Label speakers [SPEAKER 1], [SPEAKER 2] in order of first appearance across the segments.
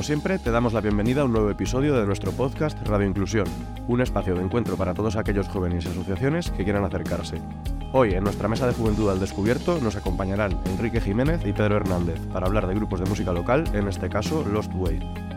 [SPEAKER 1] Como siempre, te damos la bienvenida a un nuevo episodio de nuestro podcast Radio Inclusión, un espacio de encuentro para todos aquellos jóvenes y asociaciones que quieran acercarse. Hoy, en nuestra mesa de juventud al descubierto, nos acompañarán Enrique Jiménez y Pedro Hernández para hablar de grupos de música local, en este caso Lost Way.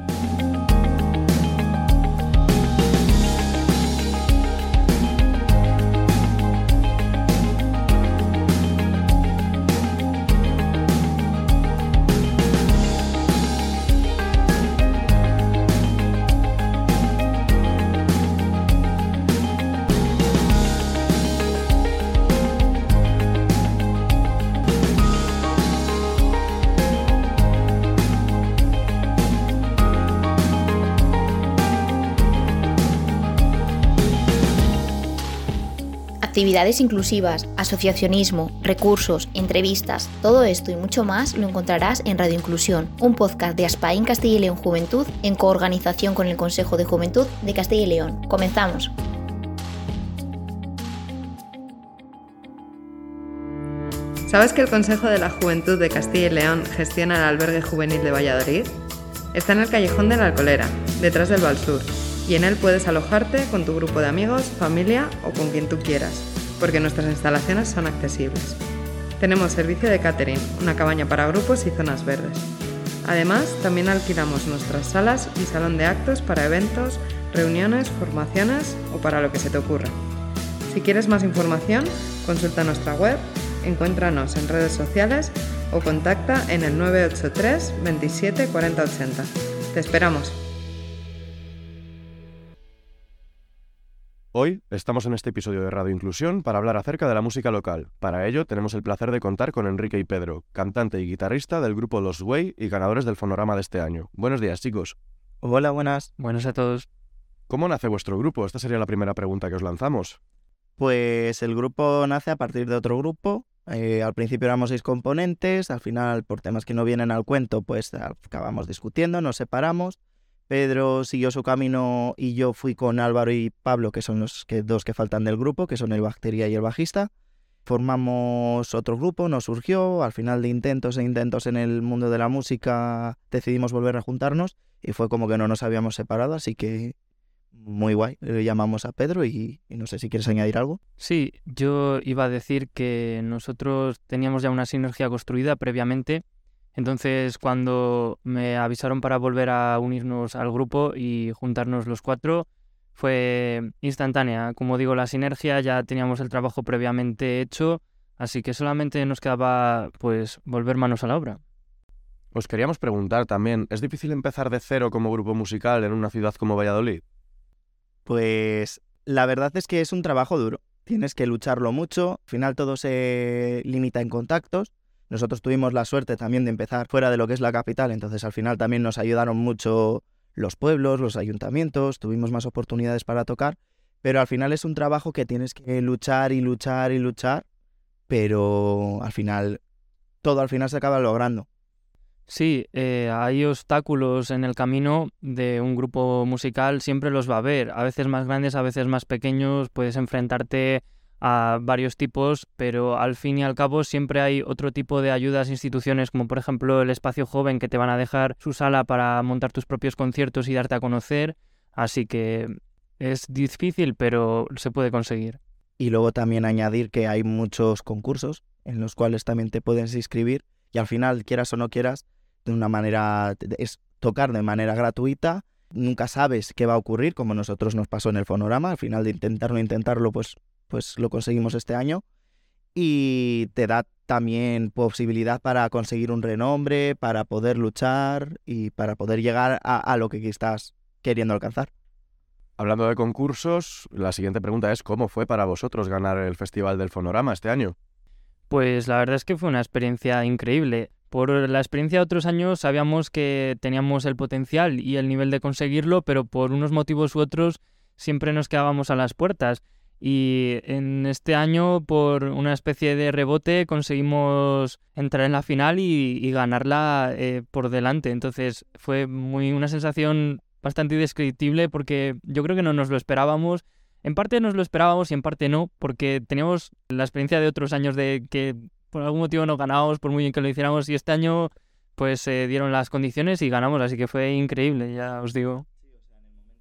[SPEAKER 2] Actividades inclusivas, asociacionismo, recursos, entrevistas, todo esto y mucho más lo encontrarás en Radio Inclusión, un podcast de Aspain Castilla y León Juventud en coorganización con el Consejo de Juventud de Castilla y León. Comenzamos.
[SPEAKER 3] ¿Sabes que el Consejo de la Juventud de Castilla y León gestiona el albergue juvenil de Valladolid? Está en el callejón de la Alcolera, detrás del Sur y en él puedes alojarte con tu grupo de amigos, familia o con quien tú quieras, porque nuestras instalaciones son accesibles. Tenemos servicio de catering, una cabaña para grupos y zonas verdes. Además, también alquilamos nuestras salas y salón de actos para eventos, reuniones, formaciones o para lo que se te ocurra. Si quieres más información, consulta nuestra web, encuéntranos en redes sociales o contacta en el 983 27 40 80. Te esperamos.
[SPEAKER 1] Hoy estamos en este episodio de Radio Inclusión para hablar acerca de la música local. Para ello tenemos el placer de contar con Enrique y Pedro, cantante y guitarrista del grupo Los Way y ganadores del fonorama de este año. Buenos días, chicos.
[SPEAKER 4] Hola, buenas.
[SPEAKER 5] Buenos a todos.
[SPEAKER 1] ¿Cómo nace vuestro grupo? Esta sería la primera pregunta que os lanzamos.
[SPEAKER 4] Pues el grupo nace a partir de otro grupo. Eh, al principio éramos seis componentes, al final por temas que no vienen al cuento, pues acabamos discutiendo, nos separamos Pedro siguió su camino y yo fui con Álvaro y Pablo, que son los que, dos que faltan del grupo, que son el bacteria y el bajista. Formamos otro grupo, nos surgió, al final de intentos e intentos en el mundo de la música decidimos volver a juntarnos y fue como que no nos habíamos separado, así que muy guay. Le llamamos a Pedro y, y, no sé si quieres añadir algo.
[SPEAKER 5] Sí, yo iba a decir que nosotros teníamos ya una sinergia construida previamente entonces, cuando me avisaron para volver a unirnos al grupo y juntarnos los cuatro, fue instantánea. Como digo, la sinergia, ya teníamos el trabajo previamente hecho, así que solamente nos quedaba pues volver manos a la obra.
[SPEAKER 1] Os queríamos preguntar también, ¿es difícil empezar de cero como grupo musical en una ciudad como Valladolid?
[SPEAKER 4] Pues la verdad es que es un trabajo duro. Tienes que lucharlo mucho, al final todo se limita en contactos nosotros tuvimos la suerte también de empezar fuera de lo que es la capital, entonces al final también nos ayudaron mucho los pueblos, los ayuntamientos, tuvimos más oportunidades para tocar, pero al final es un trabajo que tienes que luchar y luchar y luchar, pero al final todo al final se acaba logrando.
[SPEAKER 5] Sí, eh, hay obstáculos en el camino de un grupo musical, siempre los va a haber, a veces más grandes, a veces más pequeños, puedes enfrentarte a varios tipos, pero al fin y al cabo siempre hay otro tipo de ayudas, instituciones como por ejemplo el Espacio Joven que te van a dejar su sala para montar tus propios conciertos y darte a conocer, así que es difícil, pero se puede conseguir.
[SPEAKER 4] Y luego también añadir que hay muchos concursos en los cuales también te puedes inscribir y al final, quieras o no quieras, de una manera, es tocar de manera gratuita, nunca sabes qué va a ocurrir, como nosotros nos pasó en el fonorama, al final de intentarlo, intentarlo, pues pues lo conseguimos este año. Y te da también posibilidad para conseguir un renombre, para poder luchar y para poder llegar a, lo que estás queriendo alcanzar.
[SPEAKER 1] Hablando de concursos, la siguiente pregunta es ¿cómo fue para vosotros ganar el Festival del Fonorama este año?
[SPEAKER 5] Pues la verdad es que fue una experiencia increíble. Por la experiencia de otros años sabíamos que teníamos el potencial y el nivel de conseguirlo, pero por unos motivos u otros siempre nos quedábamos a las puertas. Y en este año, por una especie de rebote, conseguimos entrar en la final y, ganarla eh, por delante. Entonces fue muy una sensación bastante indescriptible porque yo creo que no nos lo esperábamos. En parte nos lo esperábamos y en parte no, porque teníamos la experiencia de otros años de que por algún motivo no ganábamos, por muy bien que lo hiciéramos, y este año después se dieron las condiciones y ganamos, así que fue increíble, ya os digo.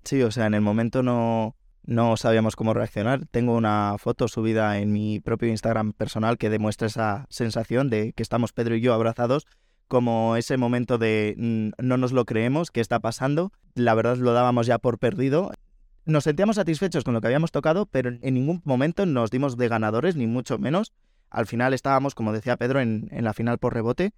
[SPEAKER 4] Sí, o sea, en el momento no, no sabíamos cómo reaccionar. Tengo una foto subida en mi propio Instagram personal que demuestra esa sensación de que estamos Pedro y yo abrazados, como ese momento de mm, no nos lo creemos, qué está pasando. La verdad lo dábamos ya por perdido. Nos sentíamos satisfechos con lo que habíamos tocado, pero en ningún momento nos dimos de ganadores, ni mucho menos. Al final estábamos, como decía Pedro, en, la final por rebote.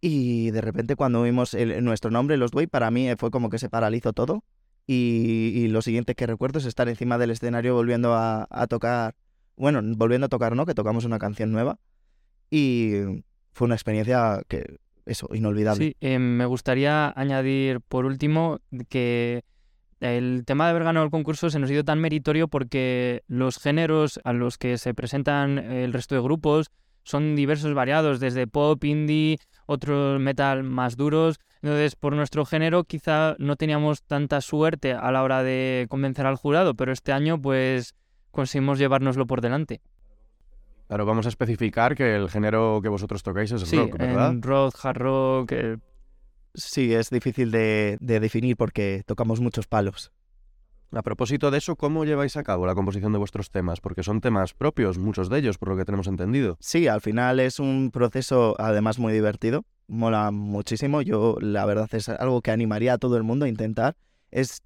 [SPEAKER 4] Y de repente cuando vimos nuestro nombre, Los Way, para mí fue como que se paralizó todo. Y, lo siguiente que recuerdo es estar encima del escenario volviendo a, tocar, bueno, volviendo a tocar, ¿no? Que tocamos una canción nueva. Y fue una experiencia que, eso, inolvidable.
[SPEAKER 5] Sí, eh, me gustaría añadir por último que el tema de haber ganado el concurso se nos ha ido tan meritorio porque los géneros a los que se presentan el resto de grupos son diversos, variados, desde pop, indie, otros metal más duros. Entonces, por nuestro género quizá no teníamos tanta suerte a la hora de convencer al jurado, pero este año pues conseguimos llevárnoslo por delante.
[SPEAKER 1] Claro, vamos a especificar que el género que vosotros tocáis es rock, ¿verdad?
[SPEAKER 5] En rock, hard rock. Eh,
[SPEAKER 4] sí, es difícil de, de definir porque tocamos muchos palos.
[SPEAKER 1] A propósito de eso, ¿cómo lleváis a cabo la composición de vuestros temas? Porque son temas propios, muchos de ellos, por lo que tenemos entendido.
[SPEAKER 4] Sí, al final es un proceso además muy divertido, mola muchísimo. Yo, la verdad, es algo que animaría a todo el mundo a intentar. Es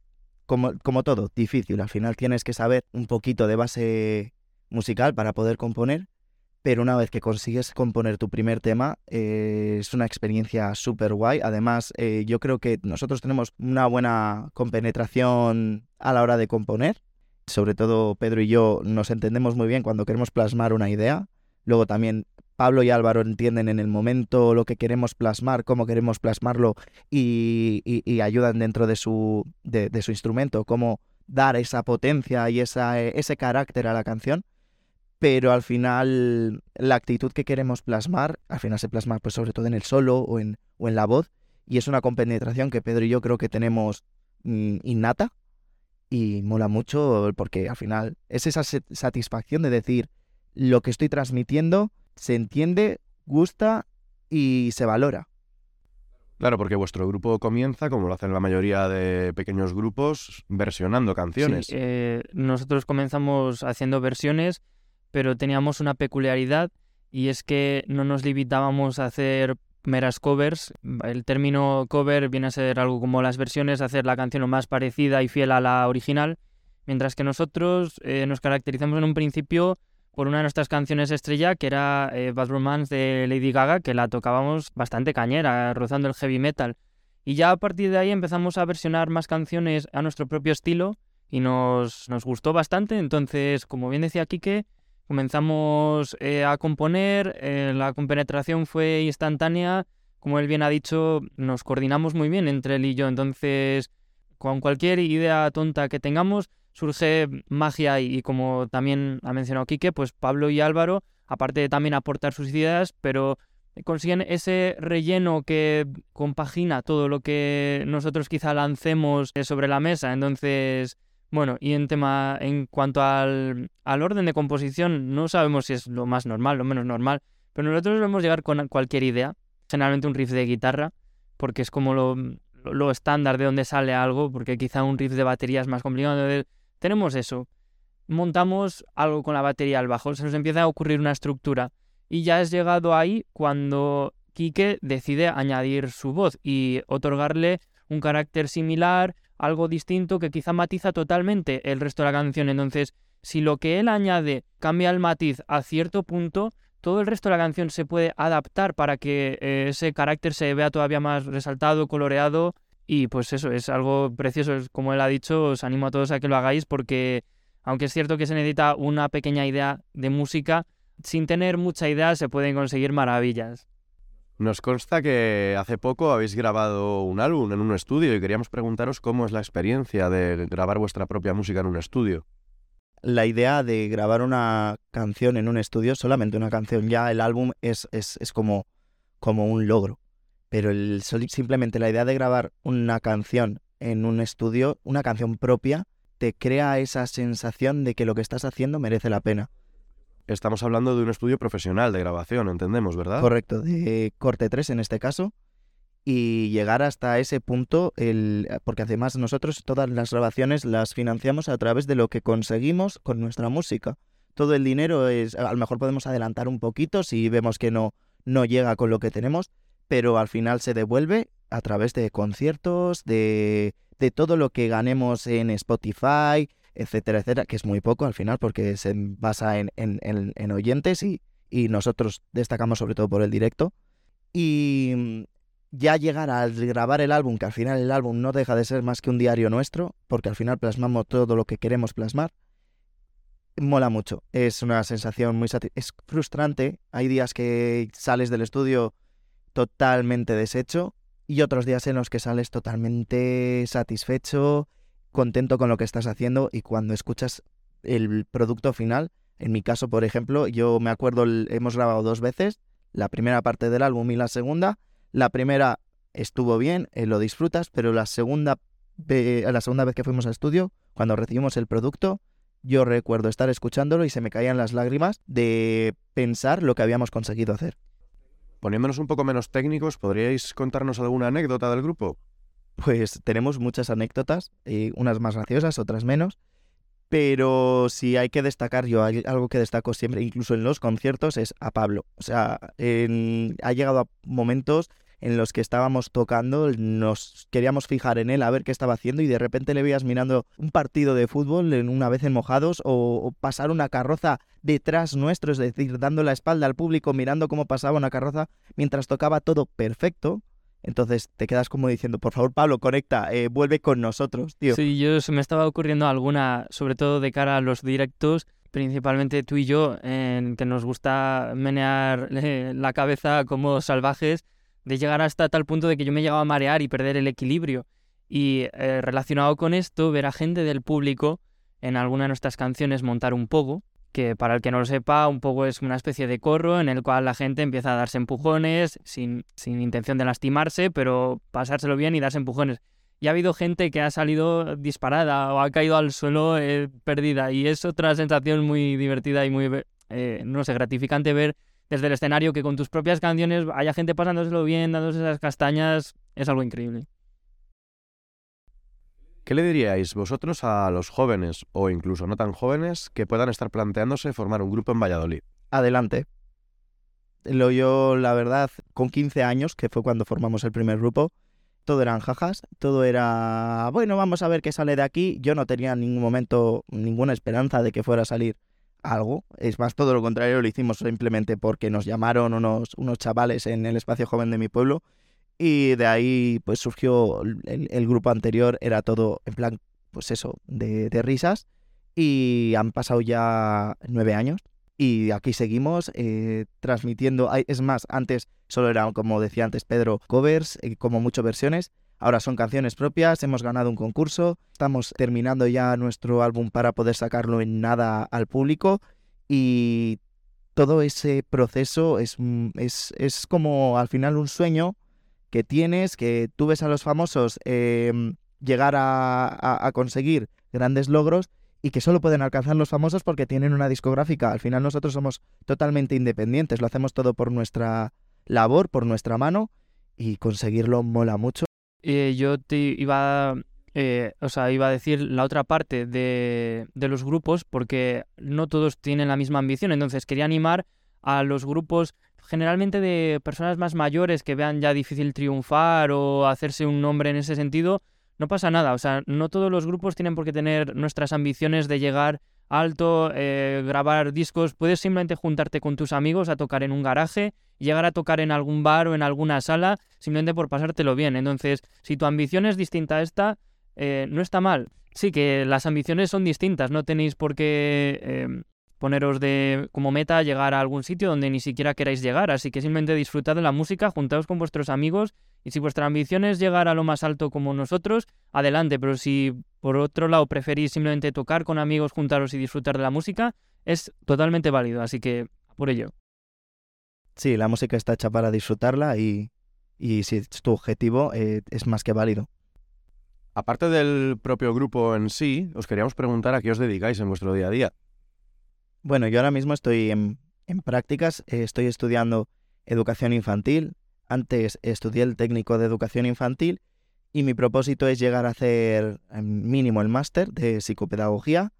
[SPEAKER 4] como, como todo, difícil. Al final tienes que saber un poquito de base musical para poder componer pero una vez que consigues componer tu primer tema, eh, es una experiencia súper guay. Además, eh, yo creo que nosotros tenemos una buena compenetración a la hora de componer. Sobre todo Pedro y yo nos entendemos muy bien cuando queremos plasmar una idea. Luego también Pablo y Álvaro entienden en el momento lo que queremos plasmar, cómo queremos plasmarlo y, ayudan dentro de su, de, su instrumento, cómo dar esa potencia y esa, ese carácter a la canción pero al final la actitud que queremos plasmar, al final se plasma pues sobre todo en el solo o en, o en la voz, y es una compenetración que Pedro y yo creo que tenemos mm, innata y mola mucho porque al final es esa satisfacción de decir lo que estoy transmitiendo se entiende, gusta y se valora.
[SPEAKER 1] Claro, porque vuestro grupo comienza, como lo hacen la mayoría de pequeños grupos, versionando canciones.
[SPEAKER 5] Sí, eh, nosotros comenzamos haciendo versiones pero teníamos una peculiaridad y es que no nos limitábamos a hacer meras covers. El término cover viene a ser algo como las versiones, hacer la canción lo más parecida y fiel a la original, mientras que nosotros eh, nos caracterizamos en un principio por una de nuestras canciones estrella, que era eh, Bad Romance de Lady Gaga, que la tocábamos bastante cañera, rozando el heavy metal. Y ya a partir de ahí empezamos a versionar más canciones a nuestro propio estilo y nos, nos gustó bastante. Entonces, como bien decía Quique, Comenzamos eh, a componer, eh, la compenetración fue instantánea, como él bien ha dicho, nos coordinamos muy bien entre él y yo, entonces con cualquier idea tonta que tengamos surge magia y, como también ha mencionado Quique, pues Pablo y Álvaro, aparte de también aportar sus ideas, pero consiguen ese relleno que compagina todo lo que nosotros quizá lancemos eh, sobre la mesa, entonces bueno, y en tema, en cuanto al, orden de composición, no sabemos si es lo más normal, lo menos normal, pero nosotros podemos llegar con cualquier idea, generalmente un riff de guitarra, porque es como lo, lo estándar de donde sale algo, porque quizá un riff de batería es más complicado. tenemos eso, montamos algo con la batería al bajo, se nos empieza a ocurrir una estructura, y ya es llegado ahí cuando Quique decide añadir su voz y otorgarle un carácter similar, algo distinto que quizá matiza totalmente el resto de la canción. Entonces, si lo que él añade cambia el matiz a cierto punto, todo el resto de la canción se puede adaptar para que eh, ese carácter se vea todavía más resaltado, coloreado. Y pues eso, es algo precioso. Como él ha dicho, os animo a todos a que lo hagáis porque, aunque es cierto que se necesita una pequeña idea de música, sin tener mucha idea se pueden conseguir maravillas.
[SPEAKER 1] Nos consta que hace poco habéis grabado un álbum en un estudio y queríamos preguntaros cómo es la experiencia de grabar vuestra propia música en un estudio.
[SPEAKER 4] La idea de grabar una canción en un estudio, solamente una canción, ya el álbum es, es, como, como un logro. Pero el, simplemente la idea de grabar una canción en un estudio, una canción propia, te crea esa sensación de que lo que estás haciendo merece la pena.
[SPEAKER 1] Estamos hablando de un estudio profesional de grabación, entendemos, ¿verdad?
[SPEAKER 4] Correcto, de corte 3 en este caso. y llegar hasta ese punto, el, porque además nosotros todas las grabaciones las financiamos a través de lo que conseguimos con nuestra música. Todo el dinero es, a lo mejor podemos adelantar un poquito si vemos que no, no llega con lo que tenemos, pero al final se devuelve a través de conciertos, de, de todo lo que ganemos en Spotify, etcétera, etcétera, que es muy poco al final porque se basa en, en, en, oyentes y, y nosotros destacamos sobre todo por el directo. Y ya llegar a grabar el álbum, que al final el álbum no deja de ser más que un diario nuestro, porque al final plasmamos todo lo que queremos plasmar, mola mucho. Es una sensación muy es frustrante. Hay días que sales del estudio totalmente deshecho y otros días en los que sales totalmente satisfecho, contento con lo que estás haciendo y cuando escuchas el producto final, en mi caso, por ejemplo, yo me acuerdo, hemos grabado dos veces, la primera parte del álbum y la segunda, la primera estuvo bien, eh, lo disfrutas, pero la segunda, la segunda vez que fuimos al estudio, cuando recibimos el producto, yo recuerdo estar escuchándolo y se me caían las lágrimas de pensar lo que habíamos conseguido hacer.
[SPEAKER 1] Poniéndonos un poco menos técnicos, ¿podríais contarnos alguna anécdota del grupo?
[SPEAKER 4] Pues tenemos muchas anécdotas, y unas más graciosas, otras menos. Pero si hay que destacar, yo algo que destaco siempre, incluso en los conciertos, es a Pablo. O sea, ha llegado a momentos en los que estábamos tocando, nos queríamos fijar en él a ver qué estaba haciendo y de repente le veías mirando un partido de fútbol en una vez en mojados o, pasar una carroza detrás nuestro, es decir, dando la espalda al público, mirando cómo pasaba una carroza mientras tocaba todo perfecto. Entonces te quedas como diciendo, por favor, Pablo, conecta, eh, vuelve con nosotros, tío.
[SPEAKER 5] Sí, yo se me estaba ocurriendo alguna, sobre todo de cara a los directos, principalmente tú y yo, en que nos gusta menear eh, la cabeza como salvajes de llegar hasta tal punto de que yo me llegaba a marear y perder el equilibrio. Y eh, relacionado con esto, ver a gente del público en alguna de nuestras canciones montar un pogo, que para el que no lo sepa, un pogo es una especie de corro en el cual la gente empieza a darse empujones sin, sin intención de lastimarse, pero pasárselo bien y darse empujones. Y ha habido gente que ha salido disparada o ha caído al suelo eh, perdida. Y es otra sensación muy divertida y muy, eh, no sé, gratificante ver desde el escenario que con tus propias canciones haya gente pasándoselo bien, dándose esas castañas, es algo increíble.
[SPEAKER 1] ¿Qué le diríais vosotros a los jóvenes o incluso no tan jóvenes que puedan estar planteándose formar un grupo en Valladolid?
[SPEAKER 4] Adelante. Lo yo, la verdad, con 15 años, que fue cuando formamos el primer grupo, todo eran jajas, todo era, bueno, vamos a ver qué sale de aquí. Yo no tenía en ningún momento ninguna esperanza de que fuera a salir algo. Es más, todo lo contrario, lo hicimos simplemente porque nos llamaron unos, unos chavales en el espacio joven de mi pueblo y de ahí pues surgió el, grupo anterior, era todo en plan, pues eso, de, risas y han pasado ya nueve años y aquí seguimos eh, transmitiendo. Es más, antes solo eran, como decía antes Pedro, covers, eh, como mucho versiones. Ahora son canciones propias, hemos ganado un concurso, estamos terminando ya nuestro álbum para poder sacarlo en nada al público y todo ese proceso es, es, es como al final un sueño que tienes, que tú ves a los famosos em, llegar a, a, conseguir grandes logros y que solo pueden alcanzar los famosos porque tienen una discográfica. Al final nosotros somos totalmente independientes, lo hacemos todo por nuestra labor, por nuestra mano y conseguirlo mola mucho
[SPEAKER 5] eh, yo te iba, eh, o sea, iba a decir la otra parte de, de los grupos, porque no todos tienen la misma ambición. Entonces quería animar a los grupos generalmente de personas más mayores que vean ya difícil triunfar o hacerse un nombre en ese sentido, no pasa nada. O sea, no todos los grupos tienen por qué tener nuestras ambiciones de llegar alto, eh, grabar discos. Puedes simplemente juntarte con tus amigos a tocar en un garaje llegar a tocar en algún bar o en alguna sala simplemente por pasártelo bien. Entonces, si tu ambición es distinta a esta, eh, no está mal. Sí, que las ambiciones son distintas, no tenéis por qué em, poneros de como meta llegar a algún sitio donde ni siquiera queráis llegar, así que simplemente disfrutad de la música, juntaos con vuestros amigos y si vuestra ambición es llegar a lo más alto como nosotros, adelante, pero si por otro lado preferís simplemente tocar con amigos, juntaros y disfrutar de la música, es totalmente válido, así que por ello.
[SPEAKER 4] Sí, la música está hecha para disfrutarla y, y si es tu objetivo, eh, es más que válido.
[SPEAKER 1] Aparte del propio grupo en sí, os queríamos preguntar a qué os dedicáis en vuestro día a día.
[SPEAKER 4] Bueno, yo ahora mismo estoy en, prácticas, eh, estoy estudiando educación infantil, Antes estudié el técnico de educación infantil y mi propósito es llegar a hacer em, mínimo el máster de psicopedagogía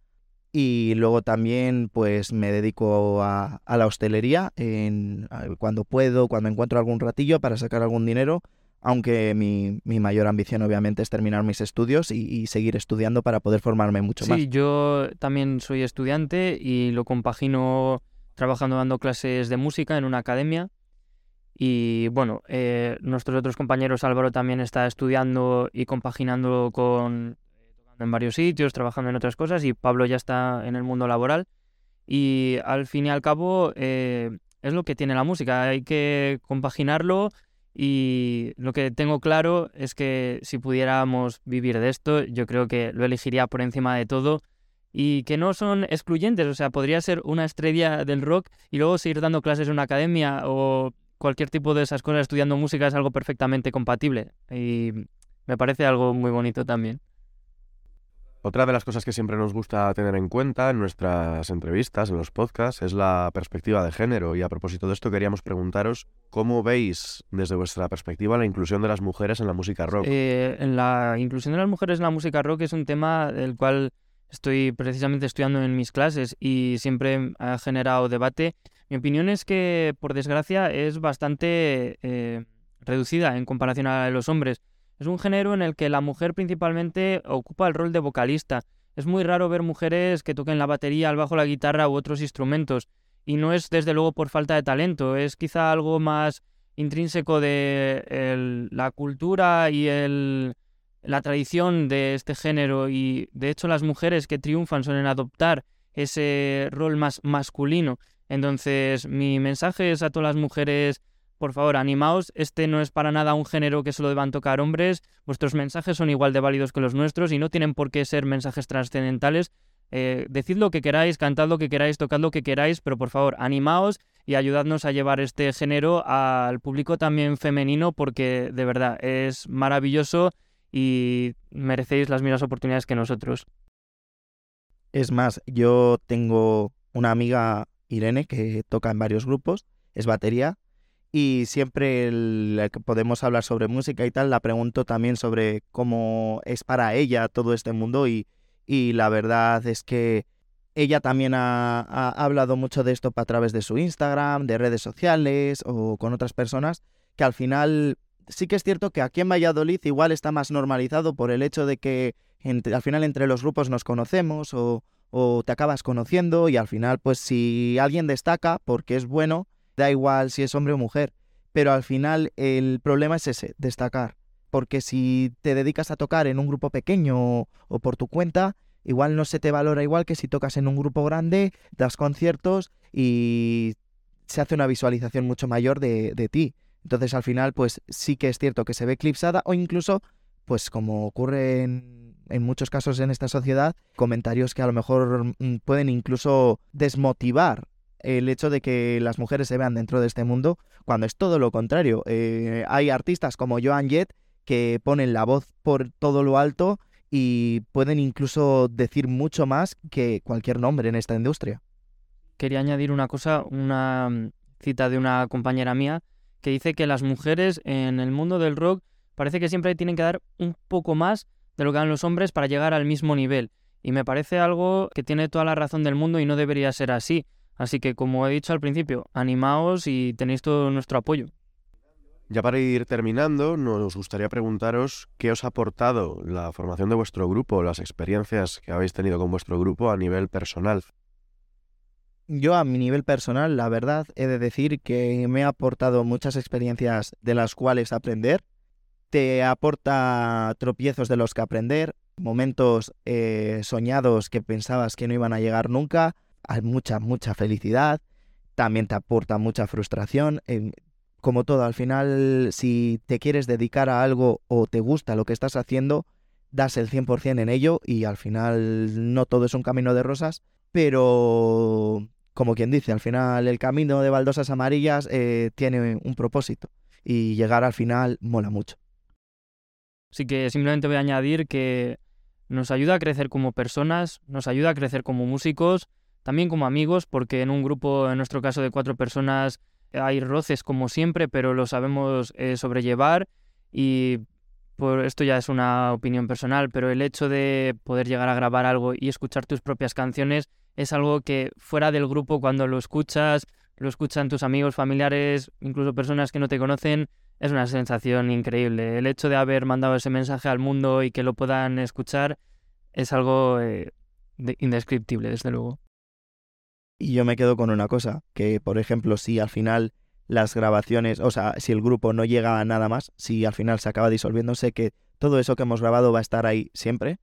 [SPEAKER 4] y luego también pues me dedico a, la hostelería en, cuando puedo, cuando encuentro algún ratillo para sacar algún dinero, aunque mi, mayor ambición obviamente es terminar mis estudios y, seguir estudiando para poder formarme mucho más.
[SPEAKER 5] Sí, yo también soy estudiante y lo compagino trabajando dando clases de música en una academia. Y bueno, eh, nuestros otros compañeros, Álvaro también está estudiando y compaginando con en varios sitios, trabajando en otras cosas y Pablo ya está en el mundo laboral. Y al fin y al cabo eh, es lo que tiene la música, hay que compaginarlo y lo que tengo claro es que si pudiéramos vivir de esto, yo creo que lo elegiría por encima de todo y que no son excluyentes, o sea, podría ser una estrella del rock y luego seguir dando clases en una academia o cualquier tipo de esas cosas, estudiando música es algo perfectamente compatible y me parece algo muy bonito también.
[SPEAKER 1] Otra de las cosas que siempre nos gusta tener en cuenta en nuestras entrevistas, en los podcasts, es la perspectiva de género. Y a propósito de esto, queríamos preguntaros cómo veis desde vuestra perspectiva la inclusión de las mujeres en la música rock.
[SPEAKER 5] Eh, la inclusión de las mujeres en la música rock es un tema del cual estoy precisamente estudiando en mis clases y siempre ha generado debate. Mi opinión es que, por desgracia, es bastante eh, reducida en comparación a los hombres. Es un género en el que la mujer principalmente ocupa el rol de vocalista. Es muy raro ver mujeres que toquen la batería, el bajo, la guitarra u otros instrumentos. Y no es desde luego por falta de talento, es quizá algo más intrínseco de la cultura y el, la tradición de este género. Y de hecho las mujeres que triunfan suelen adoptar ese rol más masculino. Entonces mi mensaje es a todas las mujeres por favor, animaos, este no es para nada un género que solo deban tocar hombres, vuestros mensajes son igual de válidos que los nuestros y no tienen por qué ser mensajes trascendentales. Eh, decid lo que queráis, cantad lo que queráis, tocad lo que queráis, pero por favor, animaos y ayudadnos a llevar este género al público también femenino porque de verdad es maravilloso y merecéis las mismas oportunidades que nosotros.
[SPEAKER 4] Es más, yo tengo una amiga, Irene, que toca en varios grupos, es batería, y siempre que podemos hablar sobre música y tal, la pregunto también sobre cómo es para ella todo este mundo y, y la verdad es que ella también ha, hablado mucho de esto a través de su Instagram, de redes sociales o con otras personas, que al final sí que es cierto que aquí en Valladolid igual está más normalizado por el hecho de que al final entre los grupos nos conocemos o, o te acabas conociendo y al final pues si alguien destaca porque es bueno, da igual si es hombre o mujer, pero al final el problema es ese, destacar, porque si te dedicas a tocar en un grupo pequeño o, por tu cuenta, igual no se te valora igual que si tocas en un grupo grande, das conciertos y se hace una visualización mucho mayor de, de ti. Entonces al final pues sí que es cierto que se ve eclipsada o incluso pues como ocurre en, en, muchos casos en esta sociedad, comentarios que a lo mejor mm, pueden incluso desmotivar el hecho de que las mujeres se vean dentro de este mundo, cuando es todo lo contrario. Eh, hay artistas como Joan Jett que ponen la voz por todo lo alto y pueden incluso decir mucho más que cualquier nombre en esta industria.
[SPEAKER 5] Quería añadir una cosa, una mm, cita de una compañera mía que dice que las mujeres en el mundo del rock parece que siempre tienen que dar un poco más de lo que dan los hombres para llegar al mismo nivel. Y me parece algo que tiene toda la razón del mundo y no debería ser así. Así que, como he dicho al principio, animaos y tenéis todo nuestro apoyo.
[SPEAKER 1] Ya para ir terminando, nos gustaría preguntaros qué os ha aportado la formación de vuestro grupo, las experiencias que habéis tenido con vuestro grupo a nivel personal.
[SPEAKER 4] Yo a mi nivel personal, la verdad, he de decir que me ha aportado muchas experiencias de las cuales aprender. Te aporta tropiezos de los que aprender, momentos eh, soñados que pensabas que no iban a llegar nunca, mucha, mucha felicidad, también te aporta mucha frustración. como todo, al final, si te quieres dedicar a algo o te gusta lo que estás haciendo, das el 100% en ello y al final no todo es un camino de rosas, pero como quien dice, al final el camino de baldosas amarillas eh, tiene un propósito y llegar al final mola mucho.
[SPEAKER 5] Así que simplemente voy a añadir que nos ayuda a crecer como personas, nos ayuda a crecer como músicos también como amigos, porque en un grupo, en nuestro caso de cuatro personas, hay roces como siempre, pero lo sabemos eh, sobrellevar y por esto ya es una opinión personal, pero el hecho de poder llegar a grabar algo y escuchar tus propias canciones es algo que fuera del grupo cuando lo escuchas, lo escuchan tus amigos, familiares, incluso personas que no te conocen, es una sensación increíble. El hecho de haber mandado ese mensaje al mundo y que lo puedan escuchar es algo eh, indescriptible, desde luego.
[SPEAKER 4] Y yo me quedo con una cosa, que por ejemplo, si al final las grabaciones, o sea, si el grupo no llega a nada más, si al final se acaba disolviéndose, que todo eso que hemos grabado va a estar ahí siempre,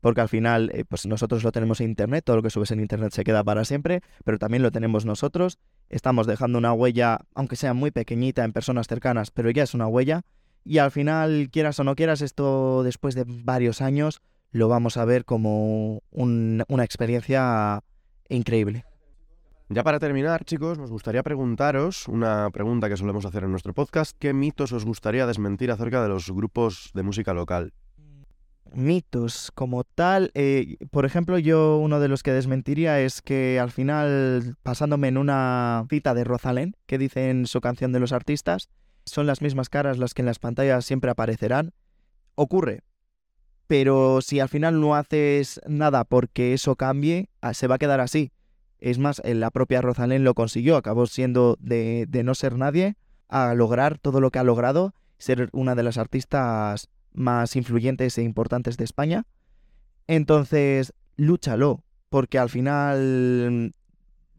[SPEAKER 4] porque al final, eh, pues nosotros lo tenemos en Internet, todo lo que subes en Internet se queda para siempre, pero también lo tenemos nosotros, estamos dejando una huella, aunque sea muy pequeñita en personas cercanas, pero ya es una huella, y al final, quieras o no quieras, esto después de varios años lo vamos a ver como una experiencia increíble.
[SPEAKER 1] Ya para terminar, chicos, nos gustaría preguntaros una pregunta que solemos hacer en nuestro podcast. ¿Qué mitos os gustaría desmentir acerca de los grupos de música local?
[SPEAKER 4] Mitos como tal, eh, por ejemplo, yo uno de los que desmentiría es que al final, pasándome en una cita de Rosalén, que dice en su canción de los artistas, son las mismas caras las que en las pantallas siempre aparecerán. Ocurre, pero si al final no haces nada porque eso cambie, ah, se va a quedar así. Es más, la propia Rosalén lo consiguió, acabó siendo de, no ser nadie a lograr todo lo que ha logrado, ser una de las artistas más influyentes e importantes de España. Entonces, lúchalo, porque al final,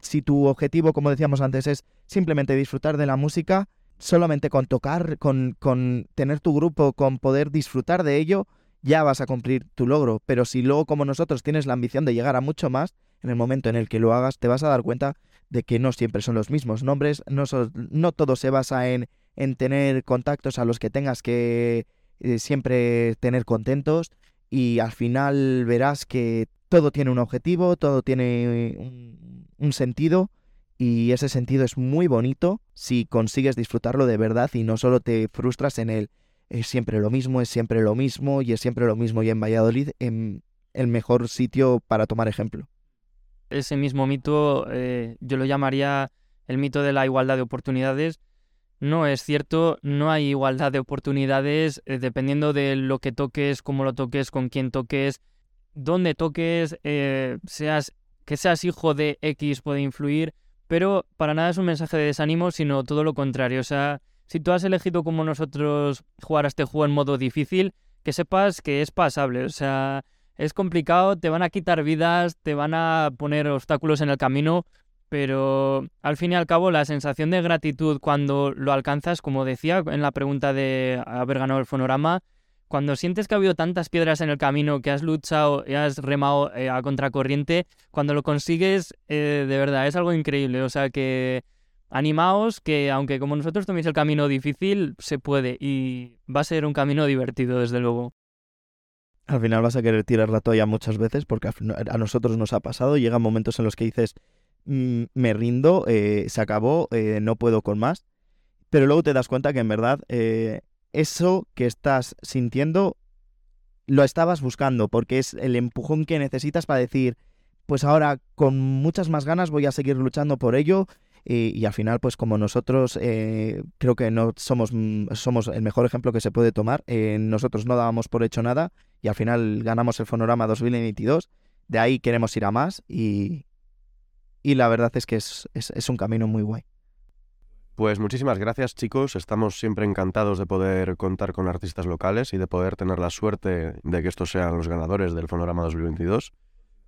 [SPEAKER 4] si tu objetivo, como decíamos antes, es simplemente disfrutar de la música, solamente con tocar, con, con tener tu grupo, con poder disfrutar de ello, ya vas a cumplir tu logro. Pero si luego, como nosotros, tienes la ambición de llegar a mucho más, en el momento en el que lo hagas, te vas a dar cuenta de que no siempre son los mismos nombres, no, no todo se basa en, en, tener contactos a los que tengas que eh, siempre tener contentos y al final verás que todo tiene un objetivo, todo tiene un, sentido y ese sentido es muy bonito si consigues disfrutarlo de verdad y no solo te frustras en el es siempre lo mismo, es siempre lo mismo y es siempre lo mismo y en Valladolid en el mejor sitio para tomar ejemplo
[SPEAKER 5] ese mismo mito eh, yo lo llamaría el mito de la igualdad de oportunidades. No es cierto, no hay igualdad de oportunidades eh, dependiendo de lo que toques, cómo lo toques, con quién toques, dónde toques, eh, seas que seas hijo de X puede influir, pero para nada es un mensaje de desánimo, sino todo lo contrario. O sea, si tú has elegido como nosotros jugar a este juego en modo difícil, que sepas que es pasable. O sea, es complicado, te van a quitar vidas, te van a poner obstáculos en el camino, pero al fin y al cabo la sensación de gratitud cuando lo alcanzas, como decía en la pregunta de haber ganado el fonorama, cuando sientes que ha habido tantas piedras en el camino, que has luchado y has remado eh, a contracorriente, cuando lo consigues, eh, de verdad, es algo increíble. O sea que animaos, que aunque como nosotros toméis el camino difícil, se puede y va a ser un camino divertido, desde luego
[SPEAKER 4] al final vas a querer tirar la toalla muchas veces porque a nosotros nos ha pasado. Llegan momentos en los que dices, mm, me rindo, eh, se acabó, eh, no puedo con más. Pero luego te das cuenta que en verdad eh, eso que estás sintiendo lo estabas buscando porque es el empujón que necesitas para decir, pues ahora con muchas más ganas voy a seguir luchando por ello y, al final, pues como nosotros eh, creo que no somos, mm, somos el mejor ejemplo que se puede tomar, eh, nosotros no dábamos por hecho nada y al final ganamos el Fonorama 2022, de ahí queremos ir a más y, y la verdad es que es, es, es un camino muy guay.
[SPEAKER 1] Pues muchísimas gracias chicos, estamos siempre encantados de poder contar con artistas locales y de poder tener la suerte de que estos sean los ganadores del Fonorama 2022.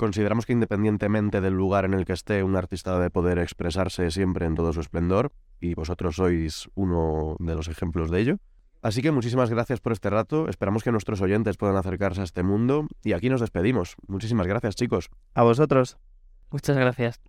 [SPEAKER 1] Consideramos que independientemente del lugar en el que esté, un artista debe poder expresarse siempre en todo su esplendor, y vosotros sois uno de los ejemplos de ello. Así que muchísimas gracias por este rato, esperamos que nuestros oyentes puedan acercarse a este mundo, y aquí nos despedimos. Muchísimas gracias chicos.
[SPEAKER 4] A vosotros.
[SPEAKER 5] Muchas gracias.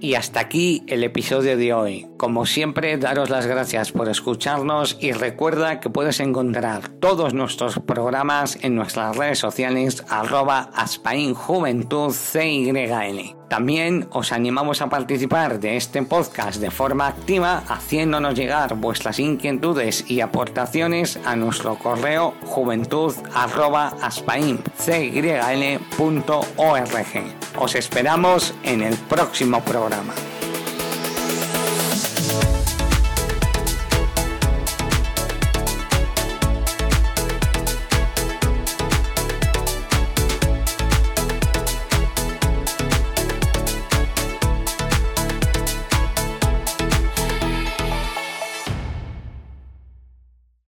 [SPEAKER 6] Y hasta aquí el episodio de hoy. Como siempre, daros las gracias por escucharnos y recuerda que puedes encontrar todos nuestros programas en nuestras redes sociales arroba. También os animamos a participar de este podcast de forma activa haciéndonos llegar vuestras inquietudes y aportaciones a nuestro correo juventud Os esperamos en el próximo programa.